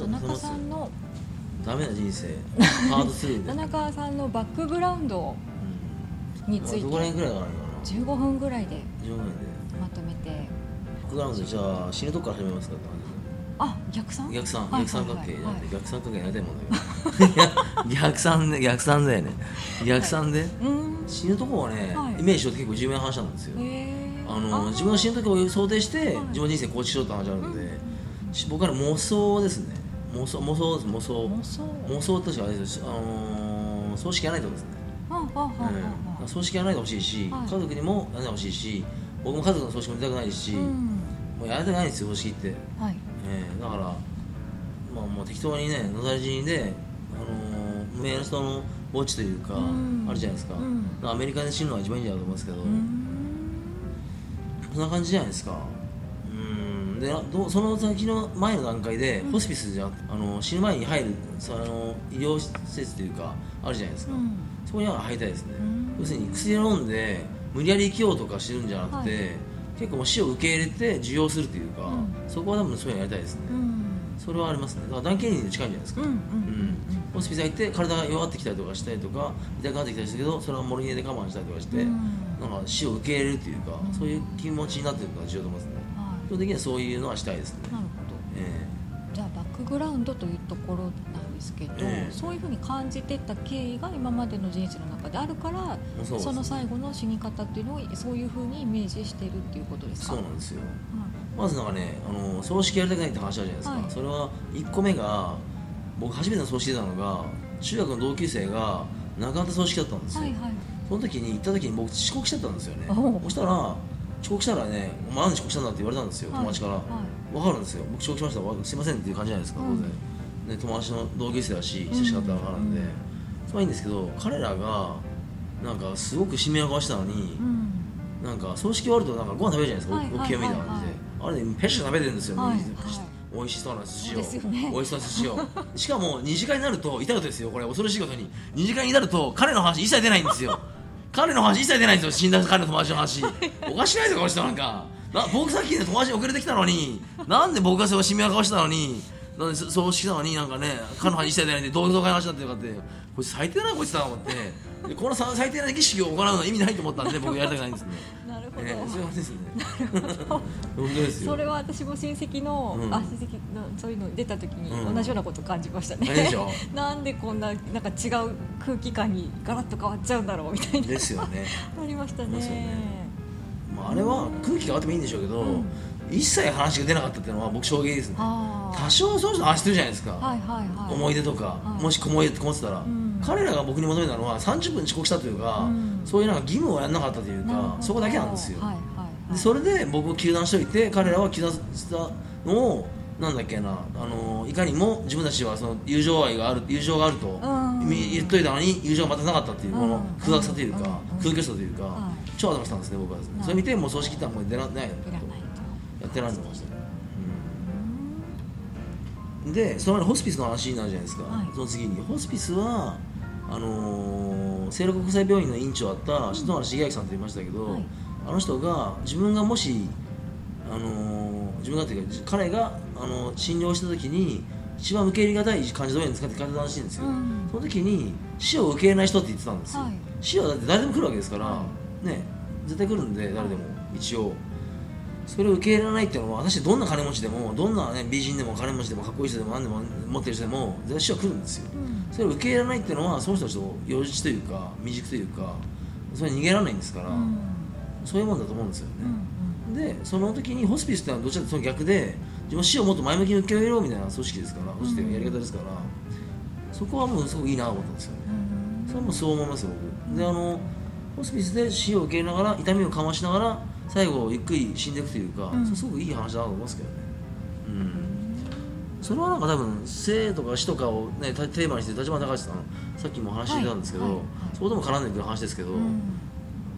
田中さんのダメな人生。ハードスルーで、田中さんのバックグラウンドうん、について。どこら辺ぐらいかな。15分ぐらいで15分でまとめて。バックグラウンドじゃあ死ぬとこから始めますかって感あ逆算？じ逆三はい逆三角形逆三角形やりたいもんだけど。逆三で逆三だよね。逆三で、うーん。死ぬとこをね、はい。イメージしようって結構重要な話なんですよ。あの自分が死ぬ時を想定して、はい。自分の人生構築しようって話あるんで、し僕から妄想ですね妄想妄想です妄想。妄想。妄想としてはあれですよ。あのー葬式やらないとですね、葬式やらないでほしいし、はい。家族にもやらないでほしいし僕も家族の葬式もやりたくないし、あうん。もうやりたくないんですよ葬式って、はい。えーだからまあもう適当にね野ざり死にで、あのー、メールストの墓地というか、うん。あるじゃないですか,、うん。アメリカで死ぬのが一番いいんじゃないかと思いますけど、そんな感じじゃないですか。うんでその先の前の段階で、ホスピスじゃあの死ぬ前に入るその医療施設というかあるじゃないですか、うん。そこには入りたいですね、うん。要するに薬を飲んで無理やり生きようとかしてるんじゃなくて、はい。結構もう死を受け入れて受容するというか、うん。そこは多分そういうのやりたいですね、うん。それはありますね。だから断経に近いんじゃないですか、うんホスピス入って体が弱ってきたりとかしたりとか痛くなってきたりするけどそれはモルヒネで我慢したりとかして、うん。なんか死を受け入れるというか、うん。そういう気持ちになってるのが重要だと思いますね。は基本的にはそういうのはしたいですね。いなるほえどじゃあバックグラウンドというところなんですけど、ええ。そういうふうに感じてた経緯が今までの人生の中であるからえそうですその最後の死に方っていうのをそういうふうにイメージしてるっていうことですか？そうなんですよ。はまずなんかねあの葬式やりたくないって話あるじゃないですか、はい。それは1個目が僕初めての葬式出たのが中学の同級生が亡くなった葬式だったんですよ、いはいはい。その時に行った時に僕遅刻しちゃったんですよね。そしたら遅刻したらね「お前なんで遅刻したんだ」って言われたんですよ友達から、はい。分かるんですよ。僕遅刻しました。わすいませんっていう感じじゃないですか、うん。当然。で友達の同級生だし親しかったら分かるんで、うん。それはいいんですけど彼らがなんかすごく神妙な顔してたのに、うん。なんか葬式終わるとなんかご飯食べるじゃないですか、お清めみたいな感じで、あれねペッシュ食べてるんですよ、美味しそうな寿司を、ね。美味しそうな寿司を。しかも二次会になると痛いことですよこれ。恐ろしいことに。二次会になると彼の話一切出ないんですよ彼の話一切出ないんですよ。死んだ彼の友達の話。おかしくないですかこの人なんか。な僕さっきね友達に遅れてきたのに。なんで僕がその神妙な顔してたのに。なんでそ葬式したのになんかね彼の話一切出ないんで同窓会の話になってるかって。こいつ最低だなこいつだと思ってでこのさ最低な儀式を行うのは意味ないと思ったんで僕やりたくないんですね。なるほど、ええそういう話ですね。本当ですよ。それは私も親戚の、うん。あ親戚のそういうの出た時にうん。同じようなこと感じましたね、あれでしょ なんでこんななんか違う空気感にガラッと変わっちゃうんだろうみたいな。ですよね、ありましたね。まあ、あれは空気変わってもいいんでしょうけど、うん。一切話が出なかったっていうのは僕衝撃ですね。多少そういう人話してるじゃないですか、はいはいはい。思い出とか、はい。もし思い出って思ってたら、ん彼らが僕に求めたのは30分遅刻したというか、うん。そういうなんか義務をやらなかったというかそこだけなんですよ、はいはいはい。でそれで僕を糾弾しといて彼らは糾弾したのをなんだっけなあのいかにも自分たちはその友情愛がある友情があるとうん。言っといたのに友情がまたなかったっていうこのうん空白さというかうん。空虚さというかは超頭したんですね僕は。ねはい。それ見てもう葬式行ったらもう出らないやってないと思いましたねうんでその前にホスピスの話になるじゃないですか、はい。その次に。ホスピスはあのー、聖路国際病院の院長だった篠原茂明さんと言いましたけど、はい。あの人が自分がもし、あのー自分がというか彼が、あのー診療した時に一番受け入れがたい患者どういうのですかって聞かれたらしいんですよ、うん。その時に死を受け入れない人って言ってたんですよ、はい。死はだって誰でも来るわけですから、はね。絶対来るんで誰でも。一応それを受け入れないっていうのは私どんな金持ちでもどんな、ね、美人でも金持ちでもかっこいい人でも何でも持ってる人でも死は来るんですよ。うん。それを受け入れないっていうのはその人たちと幼児というか未熟というかそれ逃げられないんですから、うん。そういうもんだと思うんですようんね、でその時にホスピスってのはどちらかというとその逆で自分は死をもっと前向きに受け入れようみたいな組織ですから組織というかやり方ですから、そこはもうすごくいいなと思ったんですよね。うんそれはもうそう思いますよ僕。であのホスピスで死を受け入れながら痛みを緩和しながら最後ゆっくり死んでいくというか、うん。すごくいい話だなと思いますけどね。うん。それはなんか多分生とか死とかを、ね、テーマにして立花隆さんさっきも話していたんですけど、はい。はいそことも絡んでくる話ですけど、うん。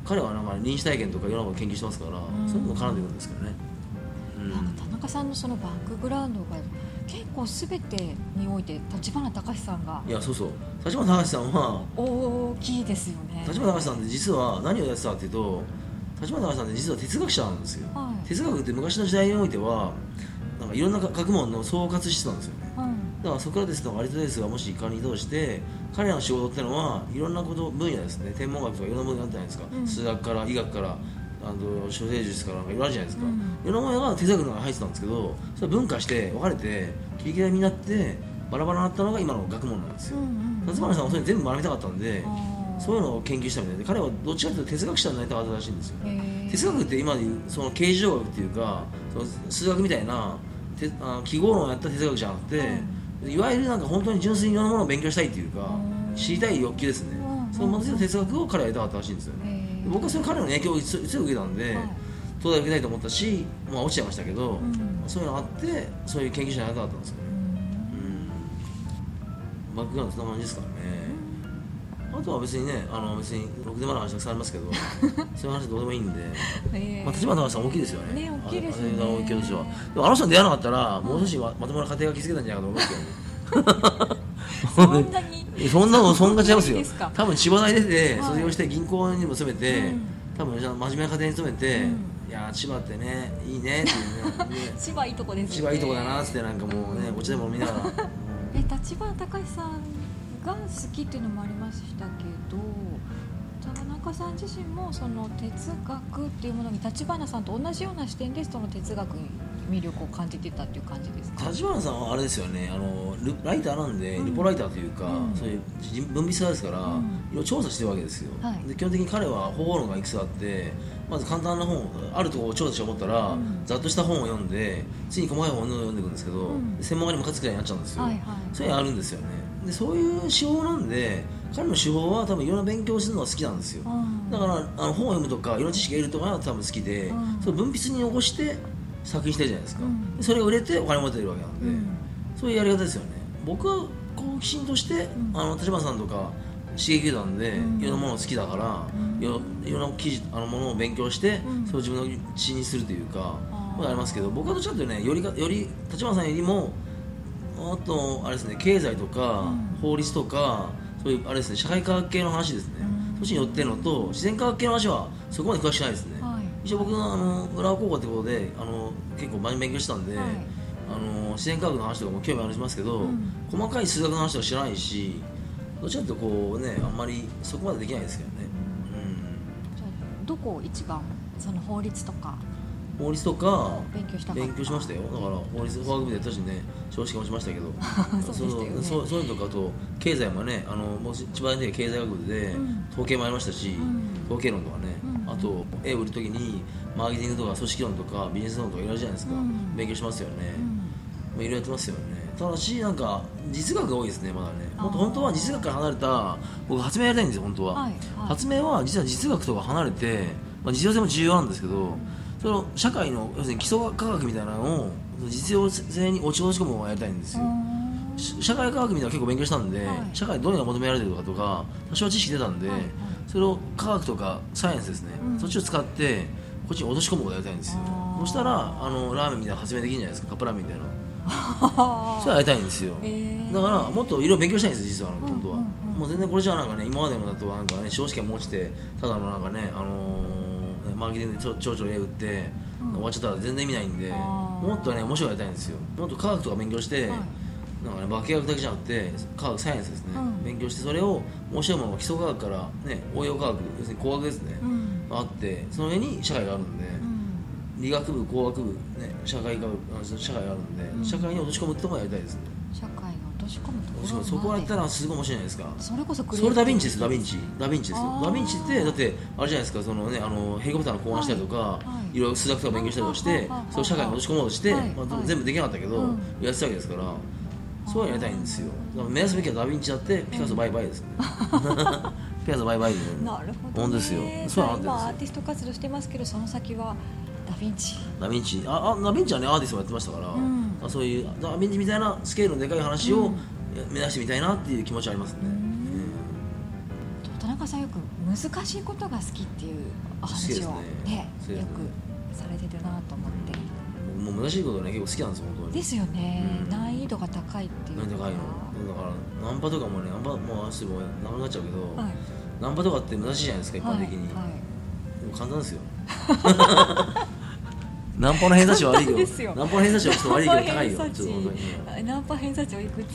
彼はなんか臨死体験とかいろんなことを研究してますから、ん。そういうのも絡んでくるんですけどね、うん。なんか田中さんのそのバックグラウンドが結構すべてにおいて立花隆さんがいやそうそう。立花隆さんは大きいですよね。立花隆さんって実は何をやってたかっていうと立さんって実は哲学者なんですよ、はい。哲学って昔の時代においてはなんかいろんな学問の総括してたんですよね。うんだからソクラテスとかアリストテレスがもしイカに移動して彼らの仕事ってのはいろんなこと分野ですね。天文学とかいろんな分野あったじゃないですか、うん。数学から医学からあの処世術からいろいろあるじゃないですか、うん。いろんなものが哲学の中に入ってたんですけどそれ分化して分かれて切り刻みになってバラバラになったのが今の学問なんですよ、うんうん立花さんはそれ全部学びたかったんでそういうのを研究したみたいで彼はどっちかというと哲学者になりたかったらしいんですよ。哲学って今でいうその形状学っていうかその数学みたいなてあ記号論をやった哲学じゃなくて、いわゆるなんか本当に純粋にいろんなものを勉強したいっていうか、うん。知りたい欲求ですね、うん。そのまず哲学を彼はやりたかったらしいんですよね、僕はそれ彼の影響を強く受けたんで、はい。東大受けたいと思ったし、まあ、落ちちゃいましたけど、うん。そういうのがあってそういう研究者になりたかったんですよね、うん、バックグラウンドそんな感じですからね、あとは別にねあの別にろくでもない話たくさんありますけど そういう話どうでもいいんで、まあ、立花さん大きいですよね。ね大きいですよね。あ大きいですよでもあの人に出会わなかったらもう少しままともな家庭が築けたんじゃないかと思いますけど。ね そんなに。そんなのそんな違いますよ。多分千葉大出てはい。卒業して銀行にも勤めて、うん。多分真面目な家庭に勤めて、うん。いやー千葉ってねいいねっていうね。ね千葉いいとこですよね。千葉いいとこだなってなんかもうねお茶でも飲みながら。え立花隆さんが好きっていうのもありましたけど田中さん自身もその哲学っていうものに立花さんと同じような視点でその哲学に魅力を感じてたっていう感じですか？立花さんはあれですよねあのルライターなんで、うん。リポライターというか、うん。そういう文筆家ですから、うん。いろいろ調査してるわけですよ、はい。で基本的に彼は方法論がいくつかあってまず簡単な本あるところを調査しようと思ったら、うん。ざっとした本を読んで次に細かい本を読んでいくんですけど、うん。専門家にムカつくらいになっちゃうんですよ、はいはい。そういうのあるんですよね。でそういう手法なんで彼の手法は多分いろんな勉強をするのが好きなんですよ、うん。だからあの本を読むとかいろんな知識を得るとかが多分好きで、うん。それを文筆に起こして作品してるじゃないですか、うん。でそれを売れてお金持ってるわけなんで、うん。そういうやり方ですよね。僕は好奇心として、ん。あの立花さんとか刺激受けたんで、うん。いろんなもの好きだから、うん。いろいろんな記事あのものを勉強して、うん。それを自分の血にするというかあー。これありますけど僕はどっちかというとねよりかより立花さんよりもあとあれですね経済とか、うん。法律とかそういうあれですね社会科学系の話ですね、うん。そっちに寄ってるのと自然科学系の話はそこまで詳しくないですね、はい一応僕のあの浦和高校ってことであの結構真面目に勉強してたんで、はい。あの自然科学の話とかも興味ありますけど、うん。細かい数学の話とか知らないしどっちかとこうねあんまりそこまでできないですけどね、じゃあどこを一番その法律とかうん、法律とか勉強した勉強しましたよ。だから法律法学部でやったしね少子化もしましたけど。そうそうそういうのとかあと経済もねあのもう千葉大で経済学部でうん。統計もありましたし、うん。統計論とかね、うんあと絵を売るときにマーケティングとか組織論とかビジネス論とかいろいろじゃないですか、うん。勉強しますよね、うん。まあ、いろいろやってますよね。ただしなんか実学が多いですねまだね。もっと本当は実学から離れた僕発明やりたいんですよ本当は、はいはい。発明は実は実学とか離れて、まあ、実用性も重要なんですけどその社会の要するに基礎科学みたいなのを実用性に落ち込むのをやりたいんですよ、し社会科学みたいなの結構勉強したんで、はい。社会でどういうのが求められてるのかとか多少知識出たんで、はいはいそれを科学とかサイエンスですね、うん。そっちを使ってこっちに落とし込むことをやりたいんですよ。そしたらあのラーメンみたいな発明できるんじゃないですか。カップラーメンみたいなあ それやりたいんですよ、へーだからもっといろいろ勉強したいんです実はうん本当は、うん。うんもう全然これじゃなんかね今までのだとなんかね司法試験も落ちてただのなんかねあのーマーケティングでちょちょ絵打って、うん。終わっちゃったら全然意味ないんでもっとね面白いやりたいんですよ。もっと科学とか勉強して、はいなんかね化学だけじゃなくて科学サイエンスですね、うん。勉強してそれを面白いものを基礎科学からね応用科学要するに工学ですね、うん。あってその上に社会があるんで、うん。理学部工学部、ね、社会科学あ社会があるんで、うん。社会に落とし込むってところやりたいですね。社会に落とし込むところそそこはやったらすごい面白いじゃないですかそれこそクそれダヴィンチですダヴィンチ。ダヴィンチですダヴィンチってだってあれじゃないですかそのねあのヘリコプターの考案したりとか、はい。い、ろいろ数学とか勉強したりとかしてはい。はい。はい。それを社会に落とし込もうとして、はい。まあはい全部できなかったけど、うんやってたわけですからそうやりたいんですよ。だから目指すべきはダヴィンチだってピカソバイバイですね。ピカソバイバイで。なるほど、ね、本当ですよ。そうなんですよ。今アーティスト活動してますけどその先はダヴィンチ。ダヴィンチ。ああダヴィンチはねアーティストもやってましたから、うん。あそういうダヴィンチみたいなスケールのでかい話をうん。目指してみたいなっていう気持ちはありますね、田中さんよく難しいことが好きっていうお話をねね。ね。よくされてるなと思って。うんもう難しいことね結構好きなんですよ本当に。ですよね、うん。難易度が高いっていう何高いの。だからナンパとかもねナンパもう足もなくなっちゃうけど、はい。ナンパとかって難しいじゃないですか一般的に、はいはい。でも簡単ですよ。ナンパの偏差値悪いけどナンパの偏差値はちょっと悪いけど高いよナンパ偏差値。ちょっと高いうんナンパ偏差値おいくつ？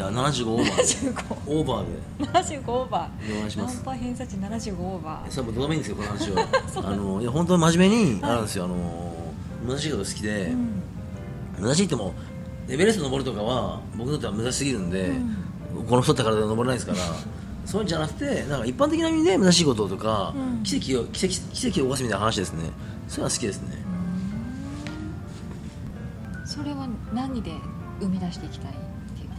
や75オーバー。で75オーバーで。75オーバー。お願いします。ナンパ偏差値75オーバー。それもどうでもいいんですよこの話は。あのいや本当に真面目にあるんですよ、あの難しいこと好きで、うん。難しいってもエベレスト登るとかは僕にとっては難しすぎるんで、うん。この太った体で登れないですからそういうんじゃなくてなんか一般的な意味で難しいこととか、うん。奇跡を奇跡奇跡を起こすみたいな話ですね。そういうのは好きですね。それは何で生み出していきたい？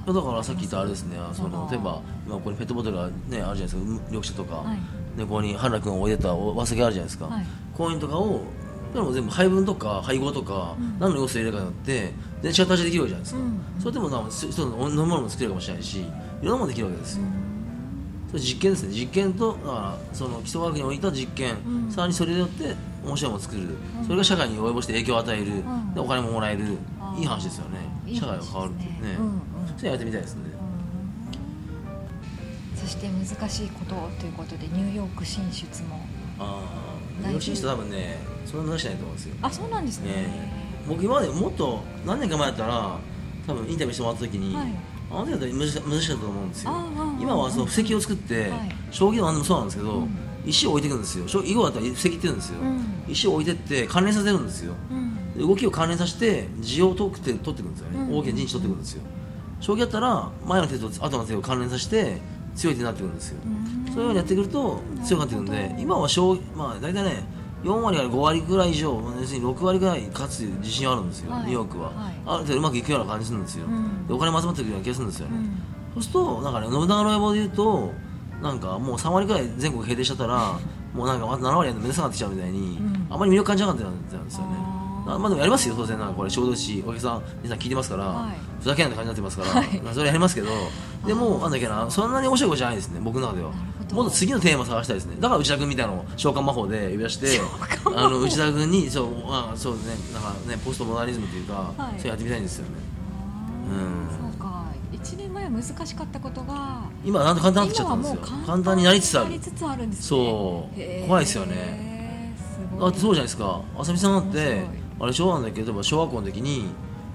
だからさっき言ったあれですねその例えば今ここにペットボトルが、ね、あるじゃないですか緑茶とか、はい。でここに原田君が置いてたお忘れあるじゃないですか、はい。こういうのとかをでも全部配分とか配合とか、うん。何の要素を入れるかによって全然違った味できるわけじゃないですか、うんそれでもなんかす一つの飲み物も作れるかもしれないしいろんなものできるわけですよ、それ実験ですね。実験とだからその基礎学においた実験、うん。さらにそれによって面白いものを作る、ん。それが社会に及ぼして影響を与える、ん。でお金ももらえる。いい話ですよね。社会話が変わるっていうねですねうんうんそれやってみたいですね、そして難しいことということでニューヨーク進出も。ああ大丈夫よろしい人多分ねそんな難しないと思うんですよ。あそうなんですね。ね僕今までもっと何年か前だったら多分インタビューしてもらった時に、はい。あの時だったら難しかったと思うんですよ。今はその布石を作って、はい。将棋の何でもそうなんですけど、うん。石を置いていくんですよ。将囲碁だったら布石って言うんですよ、うん。石を置いてって関連させるんですよ。うん。で動きを関連させて地を取って取っていくんですよね、うん。大きな陣地取っていくんですよ将棋だったら前の手と後の手を関連させて強い手になっていくんですよ、うん。そういうようにやってくると強くなってくるんで今は将棋まあ大体ね4割から5割ぐらい以上要するに6割ぐらい勝つ自信あるんですよ、はい。ニューヨークは、はい。ある程度うまくいくような感じするんですよ、うん。でお金も集まってくるような気がするんですよ。ね、うん。そうするとなんかね信長の野望で言うとなんかもう3割ぐらい全国平定しちゃったらもうなんかあと7割やるのめんどくさくなってきちゃうみたいに、うん。あんまり魅力感じなかったんですよねあーあまあでもやりますよ当然なこれ仕事ですしお客さん皆さん聞いてますから、はい。ふざけないって感じになってますから、はい。まあそれやりますけどでもなんだっけなそんなに面白いことじゃないですね僕の中では。もっと次のテーマを探したいですね。だから内田君みたいなのを召喚魔法で呼び出してあの内田君にそう,、まあ、そうねなんかねポストモダニズムというか、はい。それやってみたいんですよね。うん。そうか。1年前は難しかったことが今なんと簡単になっちゃったんですよ。簡単になりつつある。つつあるんですね。そう。怖いですよね。だってそうじゃないですか。あさみさんだってあれ小学校の時例えば小学校の時に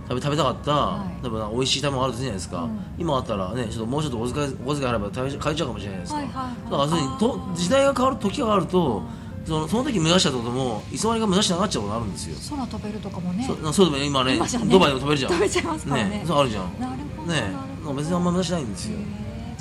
食べ食べたかった、はい。例えばなんか美味しい食べ物あるじゃないですか、うん。今あったらねちょっともうちょっとお小遣いお小遣いあれば食べちゃ買えちゃうかもしれないですか、はいはいはい。だからそういうふうに時代が変わる時が変わるとそのその時目指したこともいつの間にか目指してなくなっちゃうことあるんですよ、空飛べるとかもね。そそうでも今ねね。ドバイでも飛べるじゃん。飛べちゃいますからね。そうあるじゃん。なるほどね別にあんま目指してないんですよ、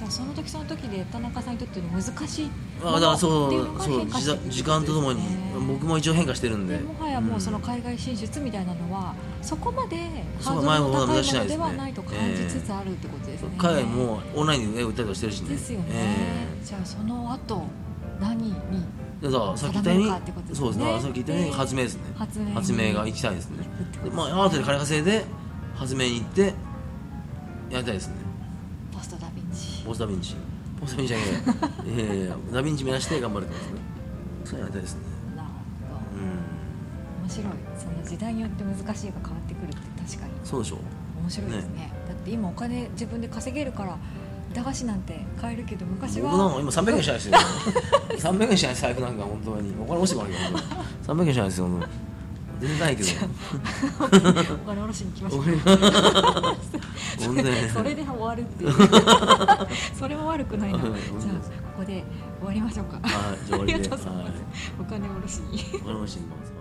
その時その時で田中さんにとっての難しいあだからそうそう時時間とともに僕も一応変化してるんで。でもはやもうそのん海外進出みたいなのはそこまでハードルの高いものではないと感じつつあるってことですね。海外もオンラインで絵を売ったりしてるしね。ですよね。えじゃあその後何にだからさっき言ったようにそうですね。さっき言ったように発明ですね。発明に発明が行きたいですね。まあアートで金稼いで発明に行ってやりたいですね。ポストダヴィンチ。ポストダヴィンチじゃねえ いやいやいやダヴィンチ目指して頑張るってことですね。そうやりたいですね。なるほど。うん。面白い。その時代によって難しいが変わってくるって確かに。そうでしょ面白いですね。だって今お金自分で稼げるから駄菓子なんて買えるけど昔は僕なんか今300円しないですよ。300円しない財布なんか本当に。お金落ちてもらうけど300円しないですよ全然ないけど。お金下ろしに来ました。それで終わるっていう。それも悪くないな。じゃあここで終わりましょうか。あ終わりがとうございます、はい。お金下ろしに。お金落ちてきます